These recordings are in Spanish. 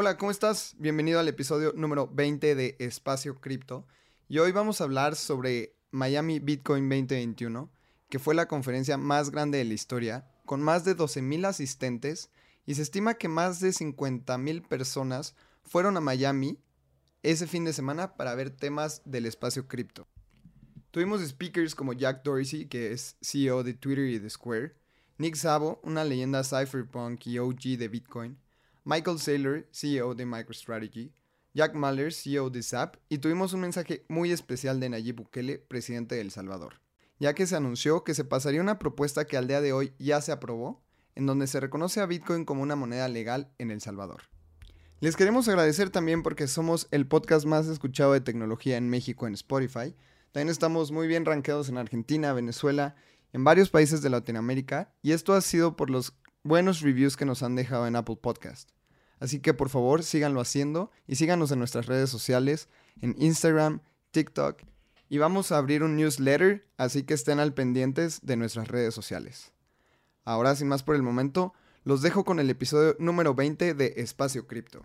Hola, ¿cómo estás? Bienvenido al episodio número 20 de Espacio Cripto. Y hoy vamos a hablar sobre Miami Bitcoin 2021, que fue la conferencia más grande de la historia, con más de 12.000 asistentes, y se estima que más de 50.000 personas fueron a Miami ese fin de semana para ver temas del espacio cripto. Tuvimos speakers como Jack Dorsey, que es CEO de Twitter y de Square, Nick Szabo, una leyenda cypherpunk y OG de Bitcoin, Michael Saylor, CEO de MicroStrategy, Jack Mahler, CEO de SAP, y tuvimos un mensaje muy especial de Nayib Bukele, presidente de El Salvador, ya que se anunció que se pasaría una propuesta que al día de hoy ya se aprobó, en donde se reconoce a Bitcoin como una moneda legal en El Salvador. Les queremos agradecer también porque somos el podcast más escuchado de tecnología en México en Spotify. También estamos muy bien rankeados en Argentina, Venezuela, en varios países de Latinoamérica, y esto ha sido por los buenos reviews que nos han dejado en Apple Podcast. Así que por favor síganlo haciendo y síganos en nuestras redes sociales, en Instagram, TikTok, y vamos a abrir un newsletter, así que estén al pendientes de nuestras redes sociales. Ahora, sin más por el momento, los dejo con el episodio número 20 de Espacio Cripto.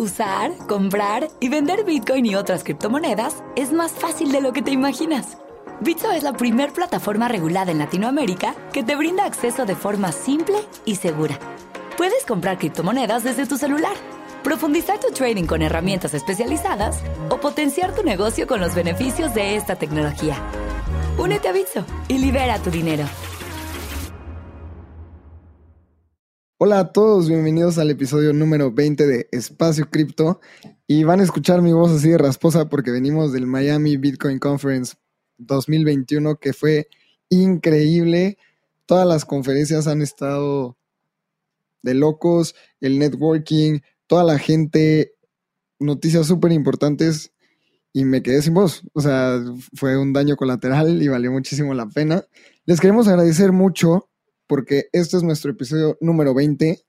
Usar, comprar y vender Bitcoin y otras criptomonedas es más fácil de lo que te imaginas. Bitso es la primer plataforma regulada en Latinoamérica que te brinda acceso de forma simple y segura. Puedes comprar criptomonedas desde tu celular, profundizar tu trading con herramientas especializadas o potenciar tu negocio con los beneficios de esta tecnología. Únete a Bitso y libera tu dinero. Hola a todos, bienvenidos al episodio número 20 de Espacio Cripto. Y van a escuchar mi voz así de rasposa porque venimos del Miami Bitcoin Conference 2021 que fue increíble. Todas las conferencias han estado de locos, el networking, toda la gente, noticias súper importantes y me quedé sin voz. O sea, fue un daño colateral y valió muchísimo la pena. Les queremos agradecer mucho porque este es nuestro episodio número 20.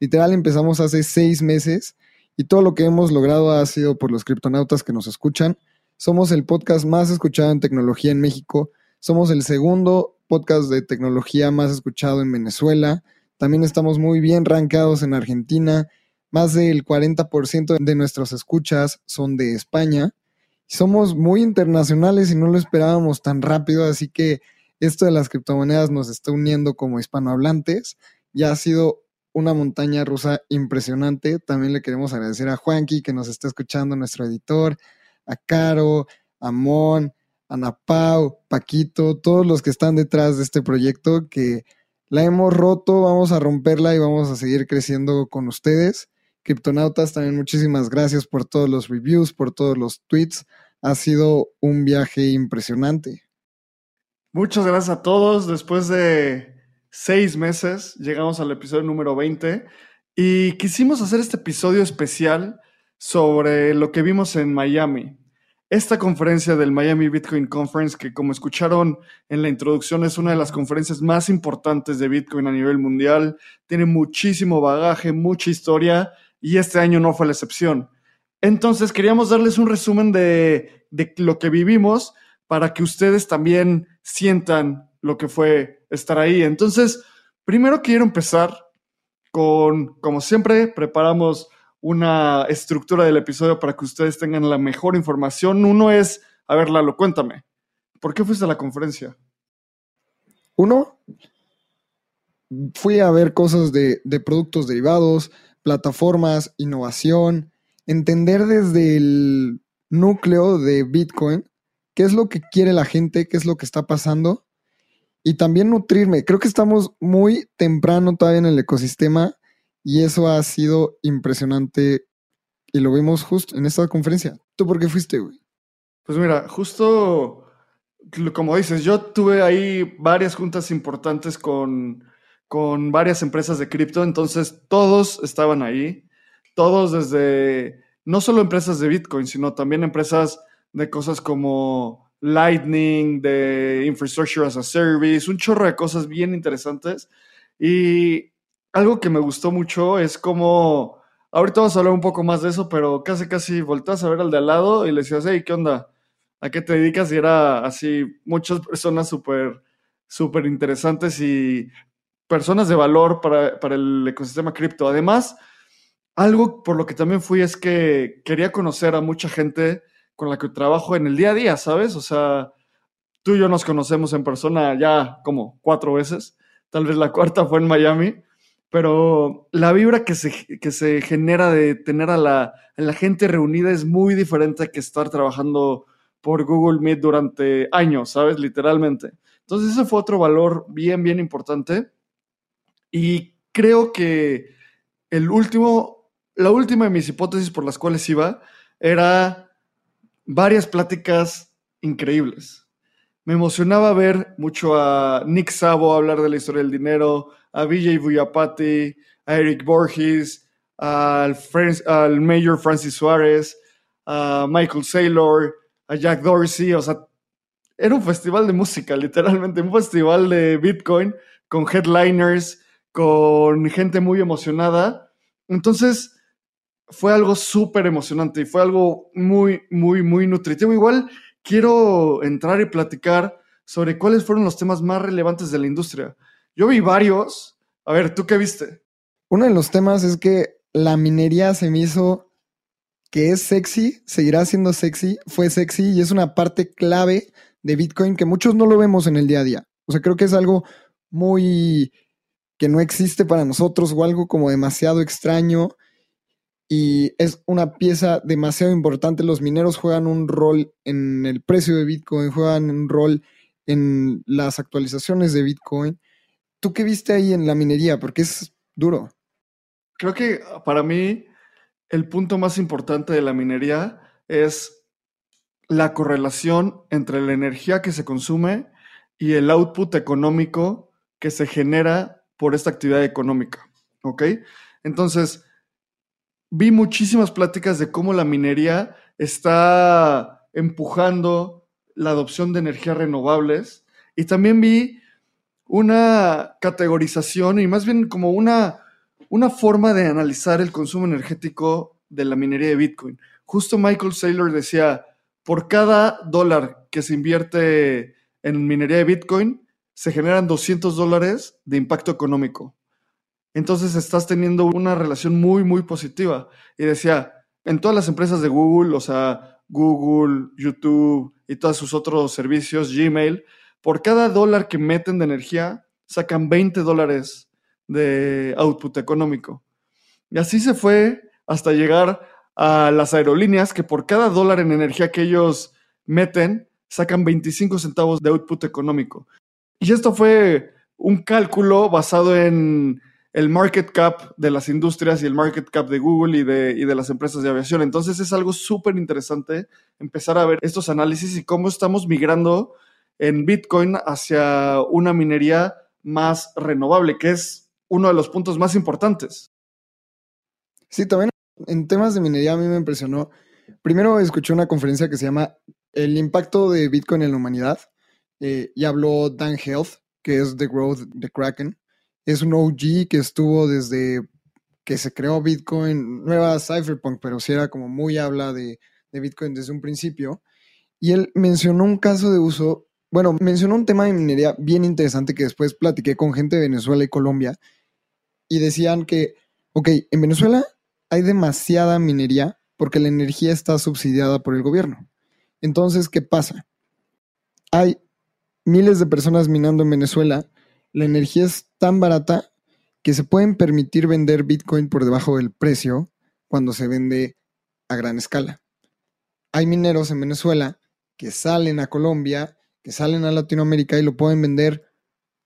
Literal empezamos hace seis meses y todo lo que hemos logrado ha sido por los criptonautas que nos escuchan. Somos el podcast más escuchado en tecnología en México. Somos el segundo podcast de tecnología más escuchado en Venezuela. También estamos muy bien rankeados en Argentina. Más del 40% de nuestras escuchas son de España. Somos muy internacionales y no lo esperábamos tan rápido, así que esto de las criptomonedas nos está uniendo como hispanohablantes. Ya ha sido una montaña rusa impresionante. También le queremos agradecer a Juanqui que nos está escuchando, nuestro editor, a Caro, a Mon, Paquito, todos los que están detrás de este proyecto que la hemos roto, vamos a romperla y vamos a seguir creciendo con ustedes. Criptonautas, también muchísimas gracias por todos los reviews, por todos los tweets. Ha sido un viaje impresionante. Muchas gracias a todos. Después de seis meses llegamos al episodio número 20 y quisimos hacer este episodio especial sobre lo que vimos en Miami. Esta conferencia del Miami Bitcoin Conference, que como escucharon en la introducción, es una de las conferencias más importantes de Bitcoin a nivel mundial, tiene muchísimo bagaje, mucha historia y este año no fue la excepción. Entonces queríamos darles un resumen de, de lo que vivimos para que ustedes también sientan lo que fue estar ahí. Entonces, primero quiero empezar con, como siempre, preparamos una estructura del episodio para que ustedes tengan la mejor información. Uno es, a ver, Lalo, cuéntame, ¿por qué fuiste a la conferencia? Uno, fui a ver cosas de, de productos derivados, plataformas, innovación, entender desde el núcleo de Bitcoin qué es lo que quiere la gente, qué es lo que está pasando y también nutrirme. Creo que estamos muy temprano todavía en el ecosistema y eso ha sido impresionante y lo vimos justo en esta conferencia. ¿Tú por qué fuiste, güey? Pues mira, justo como dices, yo tuve ahí varias juntas importantes con, con varias empresas de cripto, entonces todos estaban ahí, todos desde, no solo empresas de Bitcoin, sino también empresas de cosas como Lightning, de Infrastructure as a Service, un chorro de cosas bien interesantes. Y algo que me gustó mucho es como, ahorita vamos a hablar un poco más de eso, pero casi casi volteas a ver al de al lado y le decías, hey, ¿qué onda? ¿A qué te dedicas? Y era así, muchas personas súper, súper interesantes y personas de valor para, para el ecosistema cripto. Además, algo por lo que también fui es que quería conocer a mucha gente con la que trabajo en el día a día, ¿sabes? O sea, tú y yo nos conocemos en persona ya como cuatro veces, tal vez la cuarta fue en Miami, pero la vibra que se, que se genera de tener a la, a la gente reunida es muy diferente que estar trabajando por Google Meet durante años, ¿sabes? Literalmente. Entonces ese fue otro valor bien, bien importante. Y creo que el último, la última de mis hipótesis por las cuales iba era varias pláticas increíbles. Me emocionaba ver mucho a Nick Sabo hablar de la historia del dinero, a Vijay Vuyapati, a Eric Borges, al, al Mayor Francis Suárez, a Michael Saylor, a Jack Dorsey, o sea, era un festival de música, literalmente, un festival de Bitcoin con headliners, con gente muy emocionada. Entonces, fue algo súper emocionante y fue algo muy, muy, muy nutritivo. Igual quiero entrar y platicar sobre cuáles fueron los temas más relevantes de la industria. Yo vi varios. A ver, ¿tú qué viste? Uno de los temas es que la minería se me hizo que es sexy, seguirá siendo sexy, fue sexy y es una parte clave de Bitcoin que muchos no lo vemos en el día a día. O sea, creo que es algo muy que no existe para nosotros o algo como demasiado extraño y es una pieza demasiado importante. Los mineros juegan un rol en el precio de Bitcoin, juegan un rol en las actualizaciones de Bitcoin. ¿Tú qué viste ahí en la minería? Porque es duro. Creo que para mí el punto más importante de la minería es la correlación entre la energía que se consume y el output económico que se genera por esta actividad económica. ¿Ok? Entonces, vi muchísimas pláticas de cómo la minería está empujando la adopción de energías renovables y también vi una categorización y más bien como una una forma de analizar el consumo energético de la minería de Bitcoin. Justo Michael Saylor decía, por cada dólar que se invierte en minería de Bitcoin, se generan 200 dólares de impacto económico. Entonces estás teniendo una relación muy, muy positiva. Y decía, en todas las empresas de Google, o sea, Google, YouTube y todos sus otros servicios, Gmail, por cada dólar que meten de energía, sacan 20 dólares de output económico. Y así se fue hasta llegar a las aerolíneas que por cada dólar en energía que ellos meten, sacan 25 centavos de output económico. Y esto fue un cálculo basado en el market cap de las industrias y el market cap de Google y de, y de las empresas de aviación. Entonces es algo súper interesante empezar a ver estos análisis y cómo estamos migrando en Bitcoin hacia una minería más renovable, que es uno de los puntos más importantes. Sí, también en temas de minería a mí me impresionó. Primero escuché una conferencia que se llama El impacto de Bitcoin en la humanidad eh, y habló Dan Health, que es The Growth de Kraken. Es un OG que estuvo desde que se creó Bitcoin, nueva Cypherpunk, pero sí era como muy habla de, de Bitcoin desde un principio. Y él mencionó un caso de uso, bueno, mencionó un tema de minería bien interesante que después platiqué con gente de Venezuela y Colombia, y decían que, ok, en Venezuela hay demasiada minería porque la energía está subsidiada por el gobierno. Entonces, ¿qué pasa? Hay miles de personas minando en Venezuela, la energía es tan barata que se pueden permitir vender Bitcoin por debajo del precio cuando se vende a gran escala. Hay mineros en Venezuela que salen a Colombia, que salen a Latinoamérica y lo pueden vender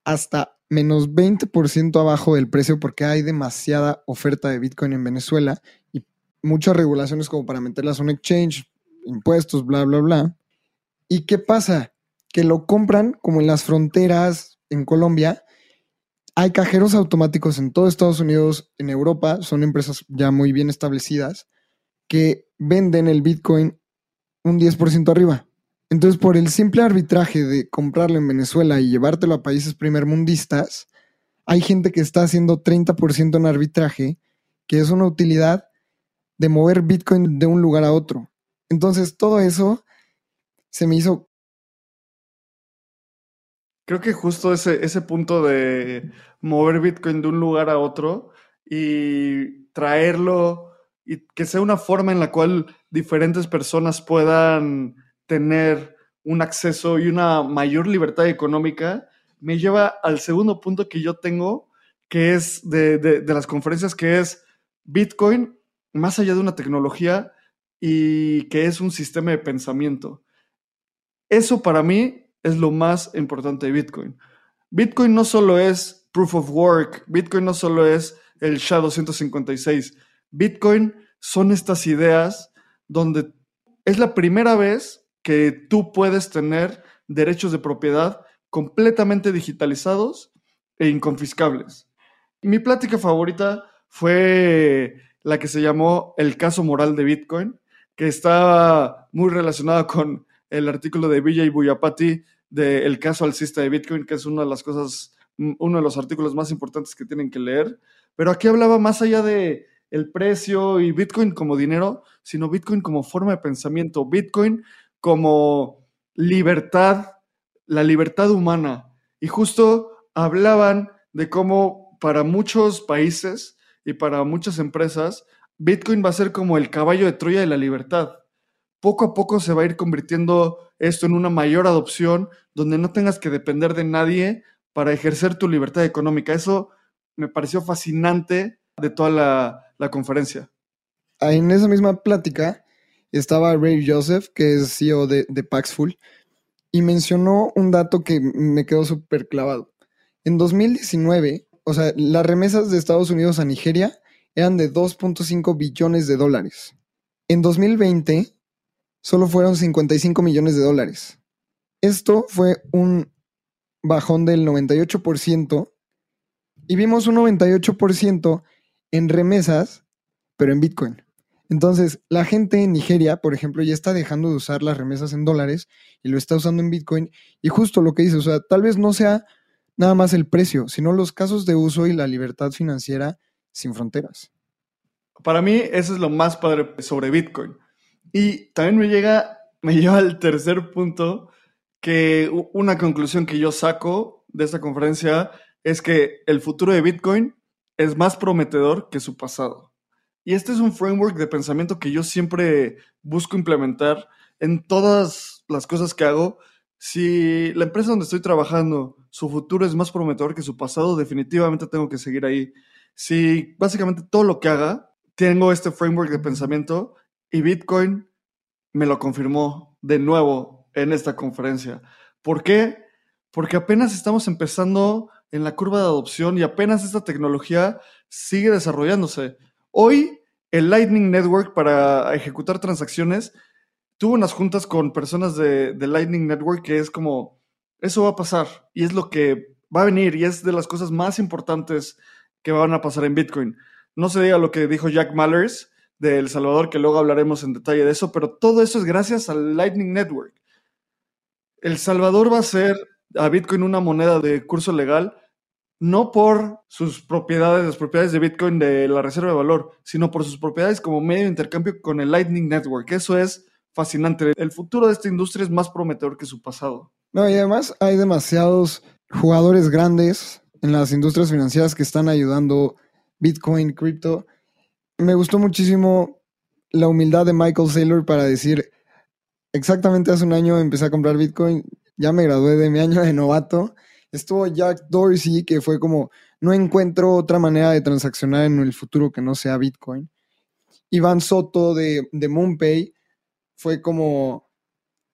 hasta menos 20% abajo del precio porque hay demasiada oferta de Bitcoin en Venezuela y muchas regulaciones como para meterlas a un exchange, impuestos, bla, bla, bla. ¿Y qué pasa? Que lo compran como en las fronteras en Colombia. Hay cajeros automáticos en todo Estados Unidos, en Europa, son empresas ya muy bien establecidas, que venden el Bitcoin un 10% arriba. Entonces, por el simple arbitraje de comprarlo en Venezuela y llevártelo a países primermundistas, hay gente que está haciendo 30% en arbitraje, que es una utilidad de mover Bitcoin de un lugar a otro. Entonces, todo eso se me hizo... Creo que justo ese, ese punto de mover Bitcoin de un lugar a otro y traerlo y que sea una forma en la cual diferentes personas puedan tener un acceso y una mayor libertad económica, me lleva al segundo punto que yo tengo, que es de, de, de las conferencias, que es Bitcoin, más allá de una tecnología y que es un sistema de pensamiento. Eso para mí es lo más importante de Bitcoin. Bitcoin no solo es proof of work, Bitcoin no solo es el SHA-256, Bitcoin son estas ideas donde es la primera vez que tú puedes tener derechos de propiedad completamente digitalizados e inconfiscables. Mi plática favorita fue la que se llamó El caso moral de Bitcoin, que está muy relacionada con el artículo de Vijay Buyapati de El caso alcista de Bitcoin, que es una de las cosas, uno de los artículos más importantes que tienen que leer. Pero aquí hablaba más allá de el precio y Bitcoin como dinero, sino Bitcoin como forma de pensamiento, Bitcoin como libertad, la libertad humana. Y justo hablaban de cómo para muchos países y para muchas empresas, Bitcoin va a ser como el caballo de Troya de la libertad. Poco a poco se va a ir convirtiendo esto en una mayor adopción, donde no tengas que depender de nadie para ejercer tu libertad económica. Eso me pareció fascinante de toda la, la conferencia. En esa misma plática estaba Ray Joseph, que es CEO de, de Paxful, y mencionó un dato que me quedó súper clavado. En 2019, o sea, las remesas de Estados Unidos a Nigeria eran de 2.5 billones de dólares. En 2020, solo fueron 55 millones de dólares. Esto fue un bajón del 98% y vimos un 98% en remesas, pero en Bitcoin. Entonces, la gente en Nigeria, por ejemplo, ya está dejando de usar las remesas en dólares y lo está usando en Bitcoin. Y justo lo que dice, o sea, tal vez no sea nada más el precio, sino los casos de uso y la libertad financiera sin fronteras. Para mí, eso es lo más padre sobre Bitcoin. Y también me llega, me lleva al tercer punto, que una conclusión que yo saco de esta conferencia es que el futuro de Bitcoin es más prometedor que su pasado. Y este es un framework de pensamiento que yo siempre busco implementar en todas las cosas que hago. Si la empresa donde estoy trabajando, su futuro es más prometedor que su pasado, definitivamente tengo que seguir ahí. Si básicamente todo lo que haga, tengo este framework de pensamiento y Bitcoin me lo confirmó de nuevo en esta conferencia. ¿Por qué? Porque apenas estamos empezando en la curva de adopción y apenas esta tecnología sigue desarrollándose. Hoy el Lightning Network para ejecutar transacciones tuvo unas juntas con personas de, Lightning Network que es como, eso va a pasar y es lo que va a venir y es de las cosas más importantes que van a pasar en Bitcoin. No se diga lo que dijo Jack Mallers de El Salvador, que luego hablaremos en detalle de eso, pero todo eso es gracias al Lightning Network. El Salvador va a ser a Bitcoin una moneda de curso legal no por sus propiedades, las propiedades de Bitcoin de la reserva de valor, sino por sus propiedades como medio de intercambio con el Lightning Network. Eso es fascinante. El futuro de esta industria es más prometedor que su pasado. No, y además hay demasiados jugadores grandes en las industrias financieras que están ayudando Bitcoin, cripto. Me gustó muchísimo la humildad de Michael Saylor para decir, exactamente hace un año empecé a comprar Bitcoin, ya me gradué de mi año de novato Estuvo Jack Dorsey, que fue como, no encuentro otra manera de transaccionar en el futuro que no sea Bitcoin. Iván Soto de, de MoonPay fue como,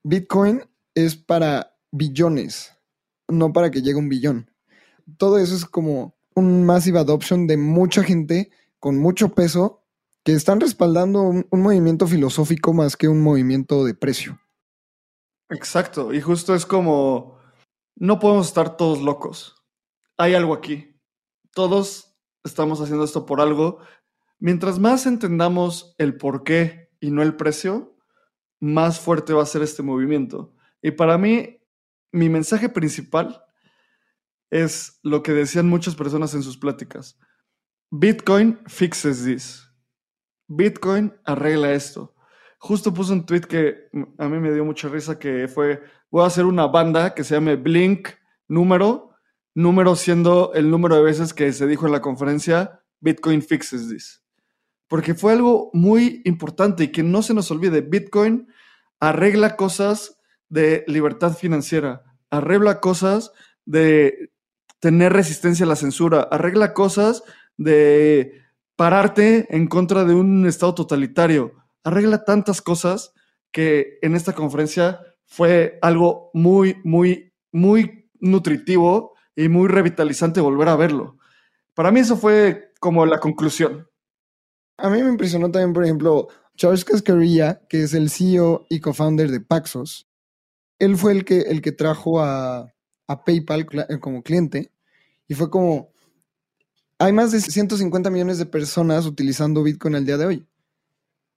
Bitcoin es para billones, no para que llegue un billón. Todo eso es como un massive adoption de mucha gente con mucho peso que están respaldando un, un movimiento filosófico más que un movimiento de precio. Exacto, y justo es como, no podemos estar todos locos. Hay algo aquí. Todos estamos haciendo esto por algo. Mientras más entendamos el por qué y no el precio, más fuerte va a ser este movimiento. Y para mí, mi mensaje principal es lo que decían muchas personas en sus pláticas. Bitcoin fixes this. Bitcoin arregla esto. Justo puse un tweet que a mí me dio mucha risa que fue, voy a hacer una banda que se llame Blink número, número siendo el número de veces que se dijo en la conferencia, Bitcoin fixes this. Porque fue algo muy importante y que no se nos olvide, Bitcoin arregla cosas de libertad financiera, arregla cosas de tener resistencia a la censura, arregla cosas de pararte en contra de un Estado totalitario, arregla tantas cosas que en esta conferencia fue algo muy, muy, muy nutritivo y muy revitalizante volver a verlo. Para mí eso fue como la conclusión. A mí me impresionó también, por ejemplo, Charles Cascarilla, que es el CEO y co-founder de Paxos. Él fue el que, el que trajo a, a PayPal como cliente y fue como, hay más de 150 millones de personas utilizando Bitcoin al día de hoy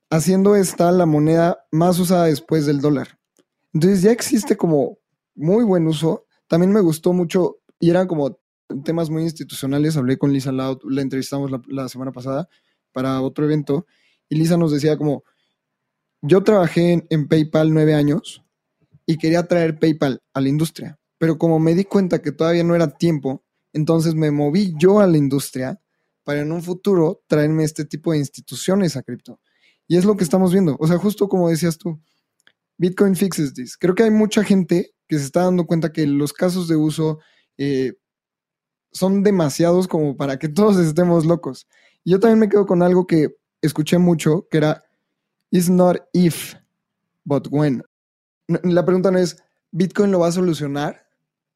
haciendo esta la moneda más usada después del dólar. Entonces ya existe como muy buen uso. También me gustó mucho y eran como temas muy institucionales. Hablé con Lisa Loud, la entrevistamos la, semana pasada para otro evento y Lisa nos decía como, yo trabajé en, PayPal nueve años y quería traer PayPal a la industria, pero como me di cuenta que todavía no era tiempo, entonces me moví yo a la industria para en un futuro traerme este tipo de instituciones a cripto. Y es lo que estamos viendo. O sea, justo como decías tú, Bitcoin fixes this. Creo que hay mucha gente que se está dando cuenta que los casos de uso eh, son demasiados como para que todos estemos locos. Y yo también me quedo con algo que escuché mucho, que era, it's not if, but when. La pregunta no es, ¿Bitcoin lo va a solucionar?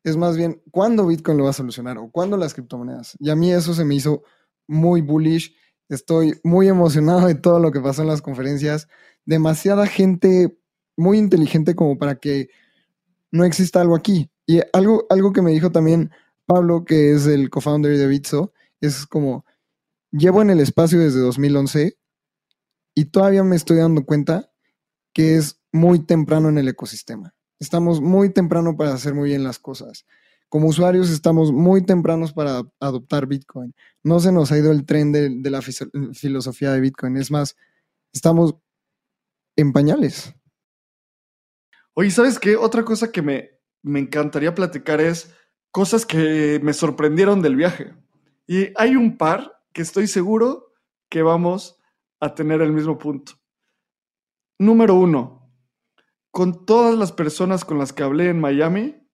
Es más bien, ¿cuándo Bitcoin lo va a solucionar? ¿O cuándo las criptomonedas? Y a mí eso se me hizo muy bullish Estoy muy emocionado de todo lo que pasó en las conferencias. Demasiada gente muy inteligente como para que no exista algo aquí. Y algo, algo que me dijo también Pablo, que es el co-founder de Bitso, es como, llevo en el espacio desde 2011 y todavía me estoy dando cuenta que es muy temprano en el ecosistema. Estamos muy temprano para hacer muy bien las cosas como usuarios estamos muy tempranos para adoptar Bitcoin. No se nos ha ido el tren de, la filosofía de Bitcoin. Es más, estamos en pañales. Oye, ¿sabes qué? Otra cosa que me, me encantaría platicar es cosas que me sorprendieron del viaje. Y hay un par que estoy seguro que vamos a tener el mismo punto. Número uno, con todas las personas con las que hablé en Miami,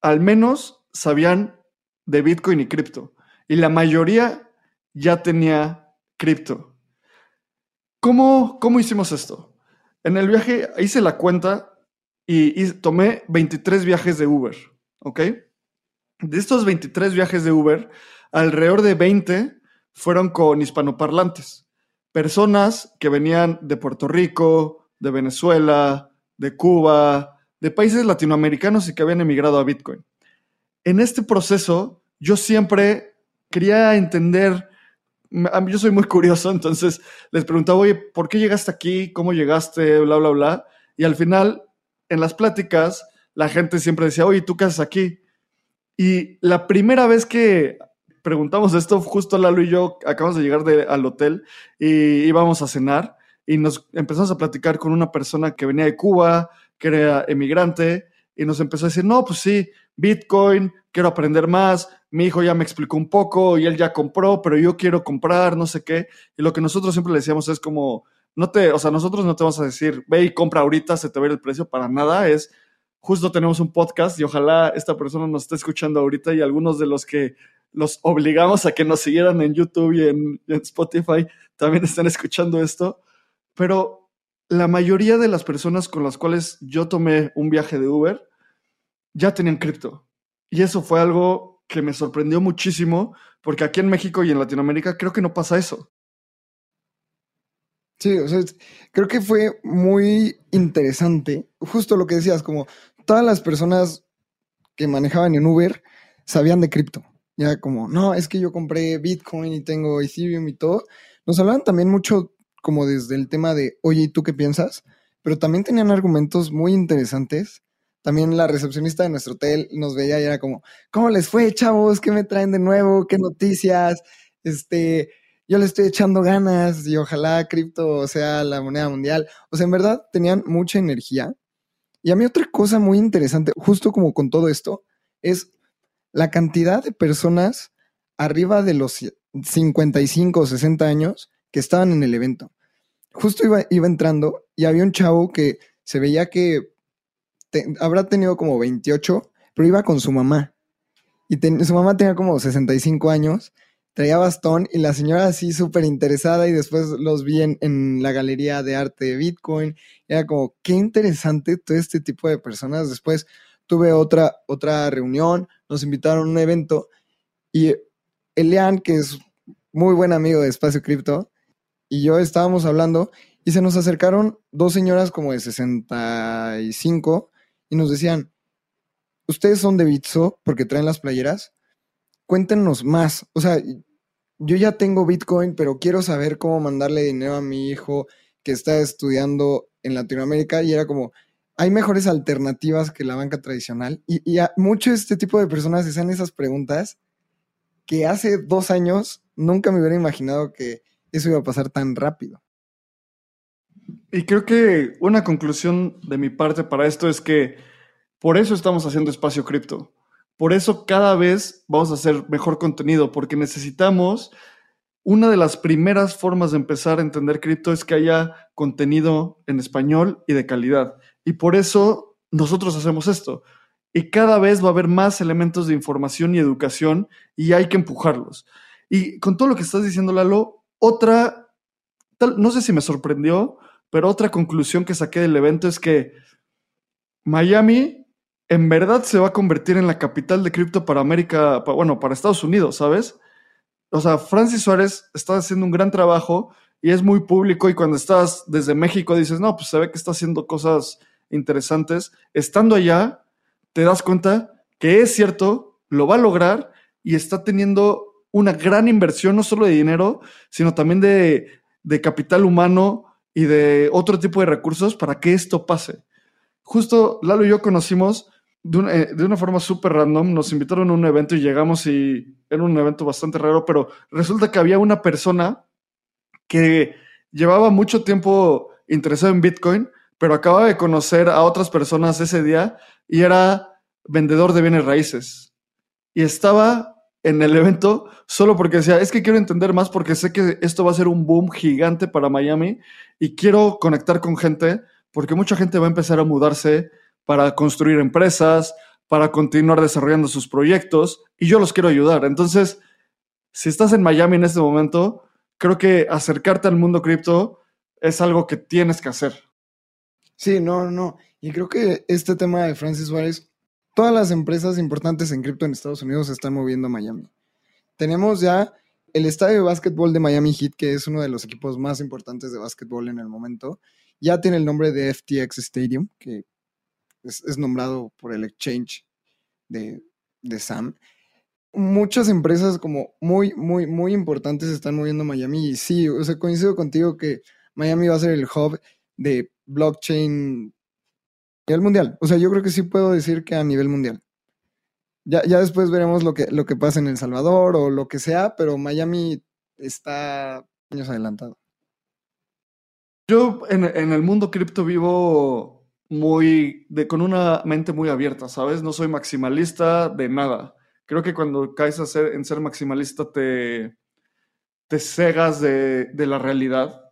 al menos sabían de Bitcoin y cripto. Y la mayoría ya tenía cripto. ¿Cómo, ¿Cómo hicimos esto? En el viaje hice la cuenta y, tomé 23 viajes de Uber, ¿ok? De estos 23 viajes de Uber, alrededor de 20 fueron con hispanoparlantes. Personas que venían de Puerto Rico, de Venezuela, de Cuba, de países latinoamericanos y que habían emigrado a Bitcoin. En este proceso, yo siempre quería entender, yo soy muy curioso, entonces les preguntaba, oye, ¿por qué llegaste aquí? ¿Cómo llegaste? Bla, bla, bla. Y al final, en las pláticas, la gente siempre decía, oye, ¿tú qué haces aquí? Y la primera vez que preguntamos esto, justo Lalo y yo acabamos de llegar al hotel y íbamos a cenar y nos empezamos a platicar con una persona que venía de Cuba, que era emigrante, y nos empezó a decir, no, pues sí, Bitcoin, quiero aprender más, mi hijo ya me explicó un poco y él ya compró, pero yo quiero comprar, no sé qué. Y lo que nosotros siempre le decíamos es como, no te, o sea, nosotros no te vamos a decir, ve y compra ahorita, se te va a ir el precio, para nada, es, justo tenemos un podcast y ojalá esta persona nos esté escuchando ahorita y algunos de los que los obligamos a que nos siguieran en YouTube y en, en Spotify también están escuchando esto. Pero la mayoría de las personas con las cuales yo tomé un viaje de Uber ya tenían cripto. Y eso fue algo que me sorprendió muchísimo, porque aquí en México y en Latinoamérica creo que no pasa eso. Sí, o sea, creo que fue muy interesante, justo lo que decías, como todas las personas que manejaban en Uber sabían de cripto. Ya como, no, es que yo compré Bitcoin y tengo Ethereum y todo. Nos hablaban también mucho como desde el tema de, oye, ¿y tú qué piensas? Pero también tenían argumentos muy interesantes. También la recepcionista de nuestro hotel nos veía y era como, ¿cómo les fue, chavos? ¿Qué me traen de nuevo? ¿Qué noticias? Este, yo le estoy echando ganas y ojalá cripto sea la moneda mundial. O sea, en verdad tenían mucha energía. Y a mí otra cosa muy interesante, justo como con todo esto, es la cantidad de personas arriba de los 55 o 60 años que estaban en el evento. Justo iba, entrando y había un chavo que se veía que habrá tenido como 28, pero iba con su mamá. Y su mamá tenía como 65 años traía bastón y la señora así súper interesada y después los vi en, la galería de arte de Bitcoin. Era como, qué interesante todo este tipo de personas. Después tuve otra, otra reunión, nos invitaron a un evento y Elian, que es muy buen amigo de Espacio Cripto, y yo estábamos hablando y se nos acercaron dos señoras como de 65 y nos decían, ustedes son de Bitso porque traen las playeras, cuéntenos más. O sea, yo ya tengo Bitcoin, pero quiero saber cómo mandarle dinero a mi hijo que está estudiando en Latinoamérica y era como, hay mejores alternativas que la banca tradicional y, y a mucho este tipo de personas hacen esas preguntas que hace dos años nunca me hubiera imaginado que eso iba a pasar tan rápido. Y creo que una conclusión de mi parte para esto es que por eso estamos haciendo espacio cripto por eso cada vez vamos a hacer mejor contenido, porque necesitamos, una de las primeras formas de empezar a entender cripto es que haya contenido en español y de calidad. Y por eso nosotros hacemos esto. Y cada vez va a haber más elementos de información y educación y hay que empujarlos. Y con todo lo que estás diciendo, Lalo, otra, no sé si me sorprendió, pero otra conclusión que saqué del evento es que Miami en verdad se va a convertir en la capital de cripto para América, bueno, para Estados Unidos, ¿sabes? O sea, Francis Suárez está haciendo un gran trabajo y es muy público y cuando estás desde México dices, no, pues se ve que está haciendo cosas interesantes. Estando allá, te das cuenta que es cierto, lo va a lograr y está teniendo una gran inversión, no solo de dinero, sino también de, de capital humano y de otro tipo de recursos para que esto pase. Justo Lalo y yo conocimos eh, de una, forma súper random, nos invitaron a un evento y llegamos y era un evento bastante raro, pero resulta que había una persona que llevaba mucho tiempo interesado en Bitcoin, pero acababa de conocer a otras personas ese día y era vendedor de bienes raíces. Y estaba en el evento solo porque decía, es que quiero entender más porque sé que esto va a ser un boom gigante para Miami y quiero conectar con gente porque mucha gente va a empezar a mudarse para construir empresas, para continuar desarrollando sus proyectos y yo los quiero ayudar. Entonces, si estás en Miami en este momento, creo que acercarte al mundo cripto es algo que tienes que hacer. Sí, no, no. Y creo que este tema de Francis Suárez, todas las empresas importantes en cripto en Estados Unidos se están moviendo a Miami. Tenemos ya el estadio de básquetbol de Miami Heat, que es uno de los equipos más importantes de básquetbol en el momento, ya tiene el nombre de FTX Stadium, que es, nombrado por el exchange de, Sam. Muchas empresas como muy, muy, muy importantes están moviendo a Miami y sí, o sea, coincido contigo que Miami va a ser el hub de blockchain nivel mundial. O sea, yo creo que sí puedo decir que a nivel mundial. Ya, ya después veremos lo que, lo que pasa en El Salvador o lo que sea, pero Miami está años adelantado. Yo en, en el mundo cripto vivo muy, de, con una mente muy abierta, ¿sabes? No soy maximalista de nada. Creo que cuando caes a ser, en ser maximalista te, te cegas de, de la realidad.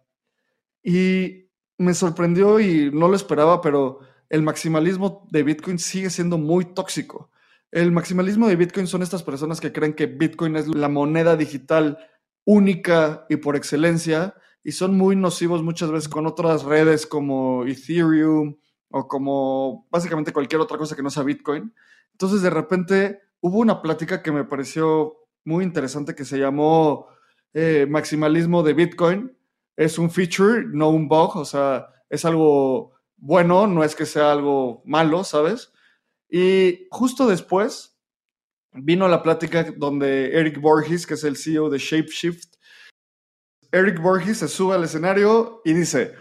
Y me sorprendió y no lo esperaba, pero el maximalismo de Bitcoin sigue siendo muy tóxico. El maximalismo de Bitcoin son estas personas que creen que Bitcoin es la moneda digital única y por excelencia y son muy nocivos muchas veces con otras redes como Ethereum o como básicamente cualquier otra cosa que no sea Bitcoin. Entonces de repente hubo una plática que me pareció muy interesante que se llamó eh, Maximalismo de Bitcoin, es un feature, no un bug, o sea, es algo bueno, no es que sea algo malo, ¿sabes? Y justo después vino la plática donde Eric Borges, que es el CEO de ShapeShift, Eric Borges se sube al escenario y dice,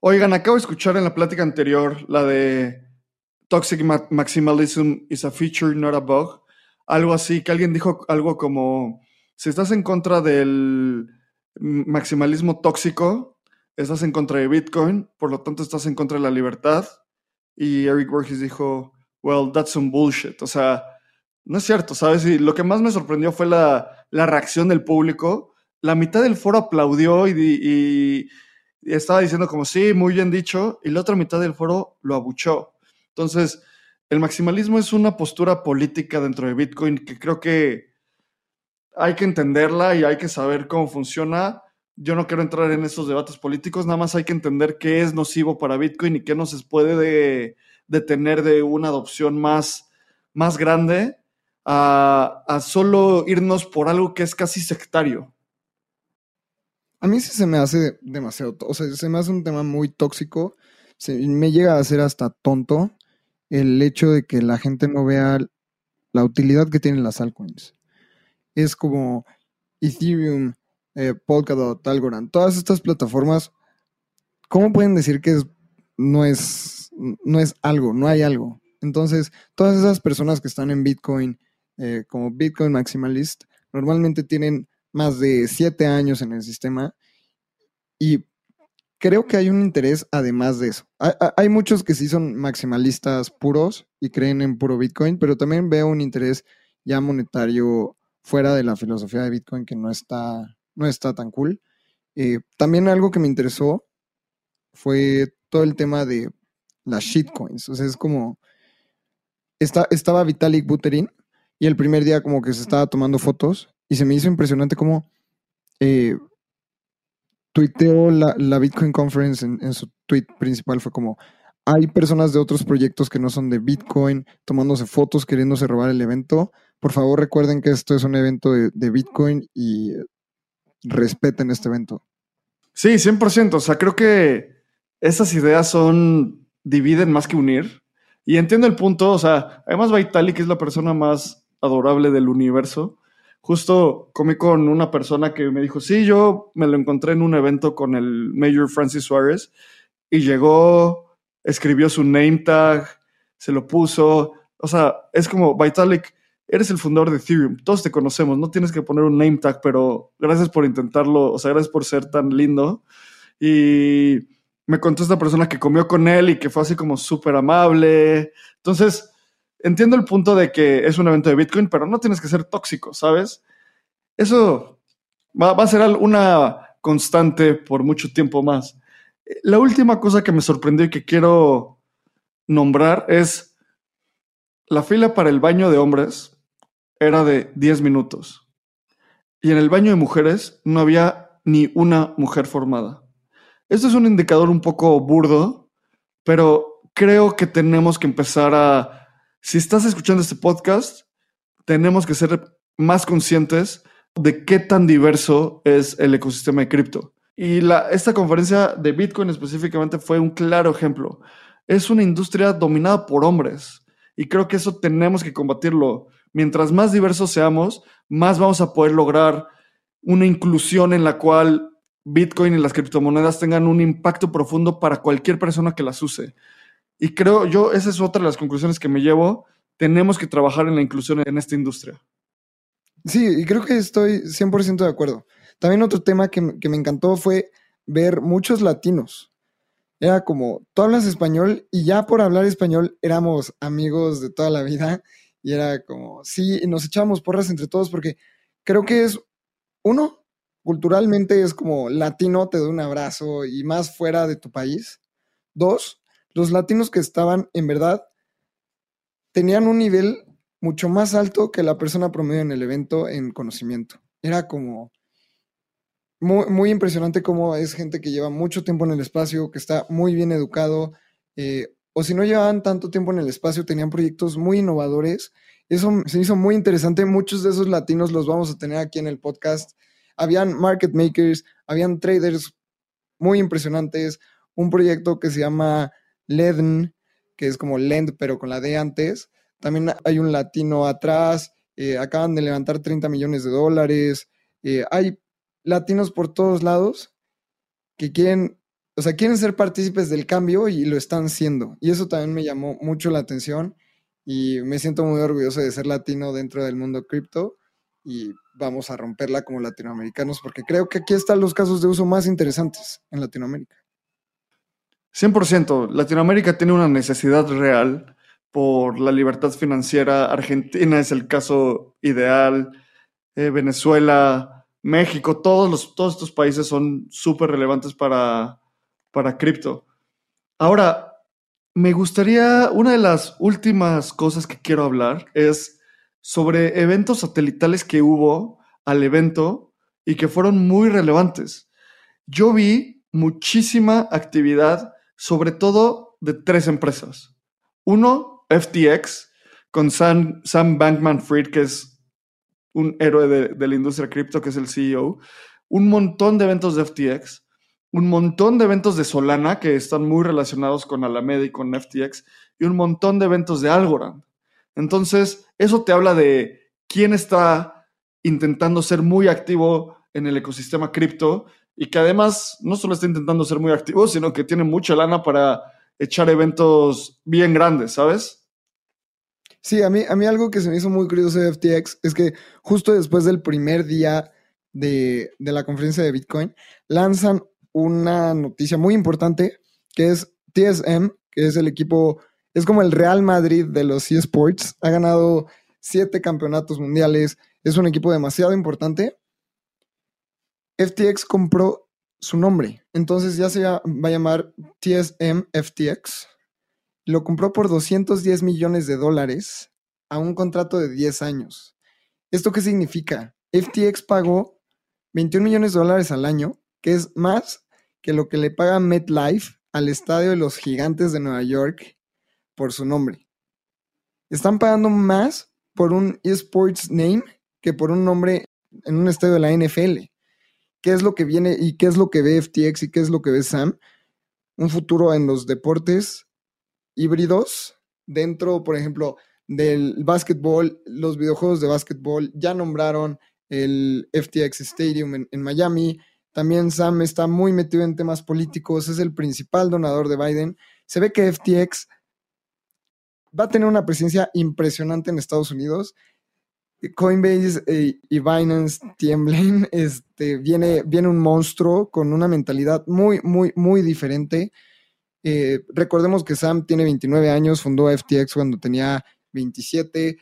oigan, acabo de escuchar en la plática anterior la de Toxic Maximalism is a feature, not a bug. Algo así, que alguien dijo algo como, si estás en contra del maximalismo tóxico, estás en contra de Bitcoin, por lo tanto estás en contra de la libertad. Y Eric Borges dijo, well, that's some bullshit. O sea, no es cierto, ¿sabes? Y lo que más me sorprendió fue la, reacción del público. La mitad del foro aplaudió y, estaba diciendo como, sí, muy bien dicho, y la otra mitad del foro lo abuchó. Entonces, el maximalismo es una postura política dentro de Bitcoin que creo que hay que entenderla y hay que saber cómo funciona. Yo no quiero entrar en esos debates políticos, nada más hay que entender qué es nocivo para Bitcoin y qué nos puede detener de, una adopción más, más grande a, solo irnos por algo que es casi sectario. A mí sí se me hace demasiado, o sea, se me hace un tema muy tóxico, me llega a ser hasta tonto el hecho de que la gente no vea la utilidad que tienen las altcoins. Es como Ethereum, eh, Polkadot, Algorand, todas estas plataformas, ¿cómo pueden decir que no, es, no es algo, no hay algo? Entonces, todas esas personas que están en Bitcoin, eh, como Bitcoin Maximalist, normalmente tienen más de siete años en el sistema y creo que hay un interés además de eso. Hay, muchos que sí son maximalistas puros y creen en puro Bitcoin, pero también veo un interés ya monetario fuera de la filosofía de Bitcoin que no está, no está tan cool. Eh, también algo que me interesó fue todo el tema de las shitcoins. O sea, es como. estaba Vitalik Buterin y el primer día, como que se estaba tomando fotos y se me hizo impresionante cómo eh, tuiteó la, Bitcoin Conference en, su tweet principal. Fue como, hay personas de otros proyectos que no son de Bitcoin tomándose fotos, queriéndose robar el evento. Por favor, recuerden que esto es un evento de, Bitcoin y respeten este evento. Sí, 100%. O sea, creo que esas ideas son, dividen más que unir. Y entiendo el punto, o sea, además Vitalik es la persona más adorable del universo justo comí con una persona que me dijo, sí, yo me lo encontré en un evento con el Mayor Francis Suárez y llegó, escribió su name tag, se lo puso, o sea, es como Vitalik, eres el fundador de Ethereum, todos te conocemos, no tienes que poner un name tag, pero gracias por intentarlo, o sea, gracias por ser tan lindo. Y me contó esta persona que comió con él y que fue así como súper amable. Entonces, entiendo el punto de que es un evento de Bitcoin, pero no tienes que ser tóxico, ¿sabes? Eso va, a ser una constante por mucho tiempo más. La última cosa que me sorprendió y que quiero nombrar es la fila para el baño de hombres era de 10 minutos. Y en el baño de mujeres no había ni una mujer formada. Esto es un indicador un poco burdo, pero creo que tenemos que empezar a si estás escuchando este podcast, tenemos que ser más conscientes de qué tan diverso es el ecosistema de cripto. Y esta conferencia de Bitcoin específicamente fue un claro ejemplo. Es una industria dominada por hombres y creo que eso tenemos que combatirlo. Mientras más diversos seamos, más vamos a poder lograr una inclusión en la cual Bitcoin y las criptomonedas tengan un impacto profundo para cualquier persona que las use. Y creo yo, esa es otra de las conclusiones que me llevo. Tenemos que trabajar en la inclusión en esta industria. Sí, y creo que estoy 100% de acuerdo. También otro tema que, que me encantó fue ver muchos latinos. Era como, tú hablas español y ya por hablar español éramos amigos de toda la vida y era como, sí, nos echábamos porras entre todos porque creo que es, uno, culturalmente es como latino, te doy un abrazo y más fuera de tu país. Dos, los latinos que estaban, en verdad, tenían un nivel mucho más alto que la persona promedio en el evento en conocimiento. Era como muy, impresionante cómo es gente que lleva mucho tiempo en el espacio, que está muy bien educado, eh, o si no llevaban tanto tiempo en el espacio, tenían proyectos muy innovadores. Eso se hizo muy interesante. Muchos de esos latinos los vamos a tener aquí en el podcast. habían market makers, habían traders muy impresionantes, un proyecto que se llama Ledn, que es como Lend, pero con la D antes. También hay un latino atrás, eh, acaban de levantar 30 millones de dólares. Eh, hay latinos por todos lados que quieren, o sea, quieren ser partícipes del cambio y lo están siendo. Y eso también me llamó mucho la atención y me siento muy orgulloso de ser latino dentro del mundo cripto y vamos a romperla como latinoamericanos porque creo que aquí están los casos de uso más interesantes en Latinoamérica. 100%. Latinoamérica tiene una necesidad real por la libertad financiera. Argentina es el caso ideal. Eh, Venezuela, México, todos, los, todos estos países son súper relevantes para, para cripto. Ahora, me gustaría, una de las últimas cosas que quiero hablar es sobre eventos satelitales que hubo al evento y que fueron muy relevantes. Yo vi muchísima actividad, sobre todo de tres empresas. Uno, FTX, con Sam, Sam Bankman Fried, que es un héroe de, de la industria cripto, que es el CEO. Un montón de eventos de FTX un montón de eventos de Solana que están muy relacionados con Alameda y con FTX y un montón de eventos de Algorand. Entonces, eso te habla de quién está intentando ser muy activo en el ecosistema cripto y que además no solo está intentando ser muy activo, sino que tiene mucha lana para echar eventos bien grandes, ¿sabes? Sí, a mí, a mí algo que se me hizo muy curioso de FTX es que justo después del primer día de, de la conferencia de Bitcoin, lanzan una noticia muy importante que es TSM, que es el equipo, es como el Real Madrid de los eSports, ha ganado siete campeonatos mundiales, es un equipo demasiado importante. FTX compró su nombre, entonces ya se va a llamar TSM FTX. Lo compró por 210 millones de dólares a un contrato de 10 años. ¿Esto qué significa? FTX pagó 21 millones de dólares al año, que es más que lo que le paga MetLife al estadio de los gigantes de Nueva York por su nombre. Están pagando más por un esports name que por un nombre en un estadio de la NFL. ¿Qué es lo que viene y qué es lo que ve FTX y qué es lo que ve Sam? Un futuro en los deportes híbridos dentro, por ejemplo, del básquetbol, los videojuegos de básquetbol ya nombraron el FTX Stadium en, en Miami, también Sam está muy metido en temas políticos, es el principal donador de Biden. Se ve que FTX va a tener una presencia impresionante en Estados Unidos. Coinbase eh, y Binance tiemblen, este, viene, viene un monstruo con una mentalidad muy, muy, muy diferente. Eh, recordemos que Sam tiene 29 años, fundó FTX cuando tenía 27,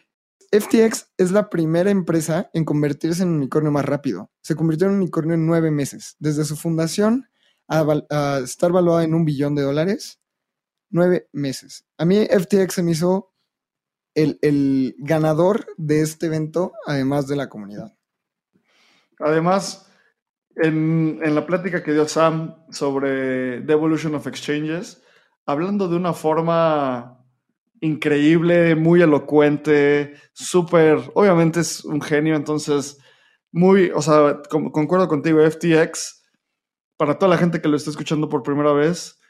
FTX es la primera empresa en convertirse en un unicornio más rápido. Se convirtió en un unicornio en nueve meses. Desde su fundación a, estar valuada en un billón de dólares, nueve meses. A mí FTX se me hizo el, ganador de este evento, además de la comunidad. Además, en, en, la plática que dio Sam sobre The Evolution of Exchanges, hablando de una forma increíble, muy elocuente, súper, obviamente es un genio, entonces, muy, o sea, concuerdo contigo, FTX, para toda la gente que lo está escuchando por primera vez,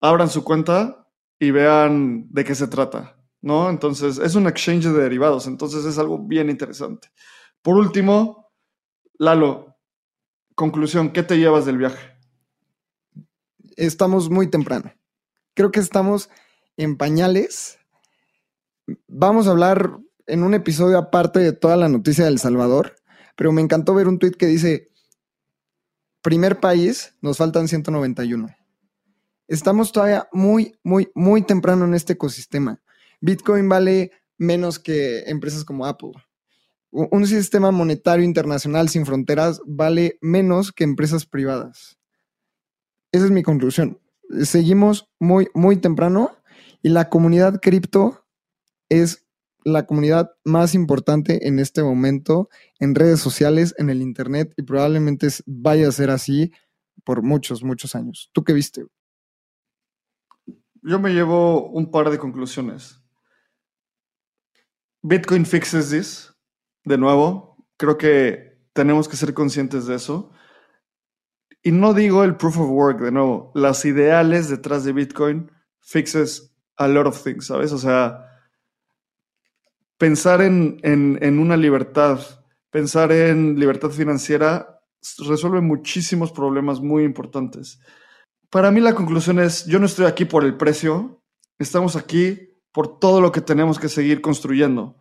abran su cuenta y vean de qué se trata, ¿no? Entonces, es un exchange de derivados, entonces es algo bien interesante. Por último, Lalo, conclusión, ¿qué te llevas del viaje? Estamos muy temprano. Creo que estamos en pañales vamos a hablar en un episodio aparte de toda la noticia del Salvador, pero me encantó ver un tweet que dice, primer país, nos faltan 191. Estamos todavía muy, muy, muy temprano en este ecosistema. Bitcoin vale menos que empresas como Apple. Un sistema monetario internacional sin fronteras vale menos que empresas privadas. Esa es mi conclusión. Seguimos muy, muy temprano y la comunidad cripto es la comunidad más importante en este momento en redes sociales, en el Internet y probablemente vaya a ser así por muchos, muchos años. ¿Tú qué viste? Yo me llevo un par de conclusiones. Bitcoin fixes this, de nuevo. Creo que tenemos que ser conscientes de eso. Y no digo el proof of work, de nuevo, las ideales detrás de Bitcoin fixes a lot of things, ¿sabes? O sea, pensar en, en una libertad, pensar en libertad financiera resuelve muchísimos problemas muy importantes. Para mí la conclusión es, yo no estoy aquí por el precio, estamos aquí por todo lo que tenemos que seguir construyendo.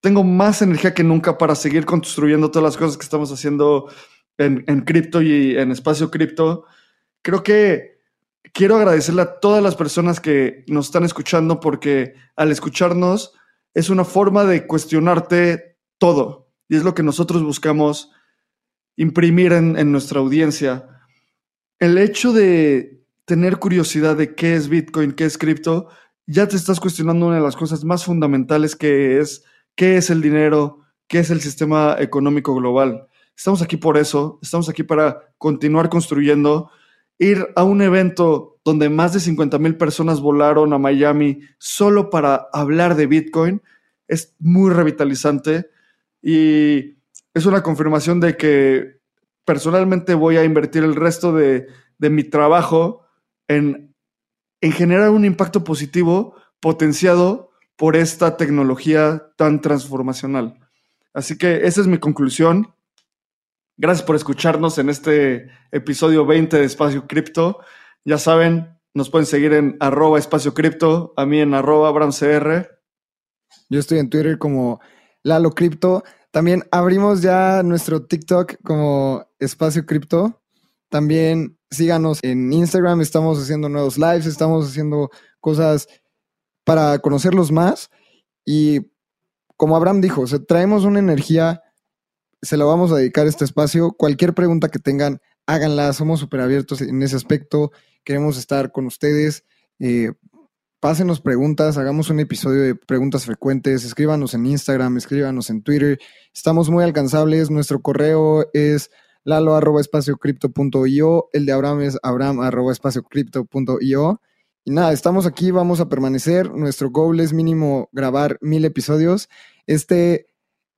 Tengo más energía que nunca para seguir construyendo todas las cosas que estamos haciendo en, en cripto y en espacio cripto. Creo que quiero agradecerle a todas las personas que nos están escuchando porque al escucharnos es una forma de cuestionarte todo y es lo que nosotros buscamos imprimir en, nuestra audiencia. El hecho de tener curiosidad de qué es Bitcoin, qué es cripto, ya te estás cuestionando una de las cosas más fundamentales que es qué es el dinero, qué es el sistema económico global. Estamos aquí por eso, estamos aquí para continuar construyendo, ir a un evento donde más de 50 mil personas volaron a Miami solo para hablar de Bitcoin, es muy revitalizante y es una confirmación de que personalmente voy a invertir el resto de, mi trabajo en, en generar un impacto positivo potenciado por esta tecnología tan transformacional. Así que esa es mi conclusión. Gracias por escucharnos en este episodio 20 de Espacio Cripto. Ya saben, nos pueden seguir en arroba espacio cripto, a mí en arroba abramcr. Yo estoy en Twitter como Lalo Cripto. También abrimos ya nuestro TikTok como Espacio Cripto. También síganos en Instagram, estamos haciendo nuevos lives, estamos haciendo cosas para conocerlos más. Y como Abraham dijo, traemos una energía, se la vamos a dedicar este espacio. Cualquier pregunta que tengan, háganla, somos súper abiertos en ese aspecto. Queremos estar con ustedes. Eh, pásenos preguntas, hagamos un episodio de preguntas frecuentes, escríbanos en Instagram, escríbanos en Twitter. Estamos muy alcanzables. Nuestro correo es lalo el de Abraham es abraham arroba Y nada, estamos aquí, vamos a permanecer. Nuestro goal es mínimo grabar mil episodios. Este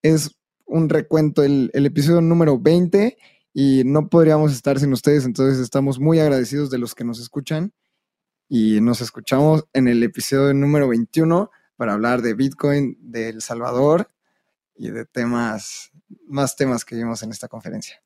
es un recuento, el, el episodio número 20 y no podríamos estar sin ustedes, entonces estamos muy agradecidos de los que nos escuchan y nos escuchamos en el episodio número 21 para hablar de Bitcoin, de El Salvador y de temas, más temas que vimos en esta conferencia.